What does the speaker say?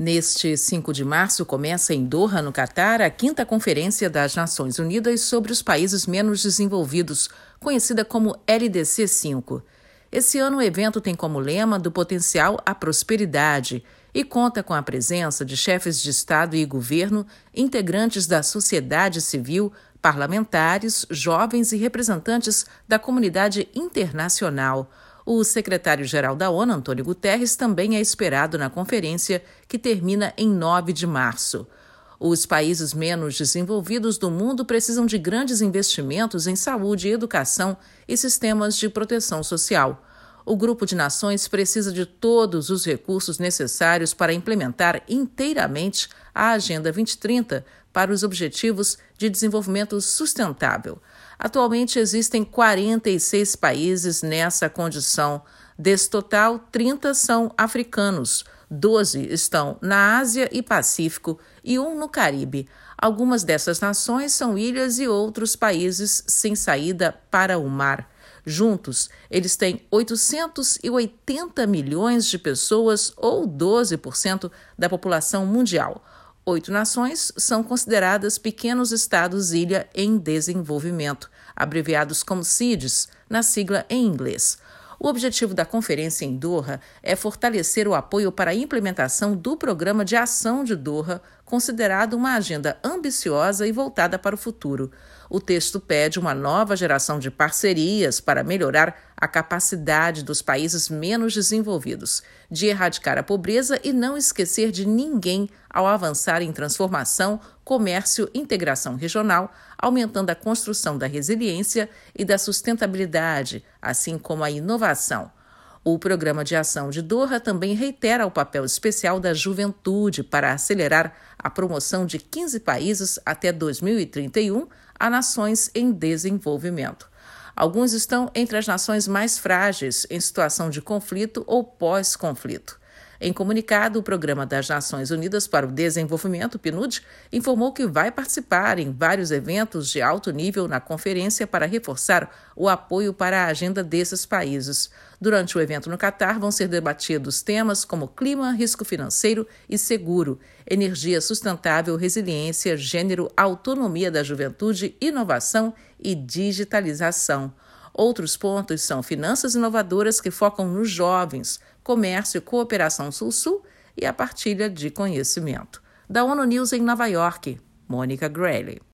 Neste 5 de março começa em Doha, no Catar, a quinta Conferência das Nações Unidas sobre os Países Menos Desenvolvidos, conhecida como LDC 5. Esse ano o evento tem como lema do potencial à prosperidade e conta com a presença de chefes de Estado e governo, integrantes da sociedade civil, parlamentares, jovens e representantes da comunidade internacional. O secretário-geral da ONU, Antônio Guterres, também é esperado na conferência, que termina em 9 de março. Os países menos desenvolvidos do mundo precisam de grandes investimentos em saúde, educação e sistemas de proteção social. O grupo de nações precisa de todos os recursos necessários para implementar inteiramente a Agenda 2030 para os Objetivos de Desenvolvimento Sustentável. Atualmente existem 46 países nessa condição. Desse total, 30 são africanos, 12 estão na Ásia e Pacífico e um no Caribe. Algumas dessas nações são ilhas e outros países sem saída para o mar. Juntos, eles têm 880 milhões de pessoas, ou 12% da população mundial. Oito nações são consideradas pequenos estados-ilha em desenvolvimento, abreviados como CIDES, na sigla em inglês. O objetivo da conferência em Doha é fortalecer o apoio para a implementação do Programa de Ação de Doha, considerado uma agenda ambiciosa e voltada para o futuro. O texto pede uma nova geração de parcerias para melhorar a capacidade dos países menos desenvolvidos de erradicar a pobreza e não esquecer de ninguém ao avançar em transformação, comércio integração regional, aumentando a construção da resiliência e da sustentabilidade, assim como a inovação. O Programa de Ação de Doha também reitera o papel especial da juventude para acelerar a promoção de 15 países até 2031 a nações em desenvolvimento. Alguns estão entre as nações mais frágeis em situação de conflito ou pós-conflito. Em comunicado, o Programa das Nações Unidas para o Desenvolvimento, PNUD, informou que vai participar em vários eventos de alto nível na conferência para reforçar o apoio para a agenda desses países. Durante o evento no Catar, vão ser debatidos temas como clima, risco financeiro e seguro, energia sustentável, resiliência, gênero, autonomia da juventude, inovação e digitalização. Outros pontos são finanças inovadoras que focam nos jovens, comércio e cooperação sul-sul e a partilha de conhecimento. Da ONU News em Nova York, Mônica Grayley.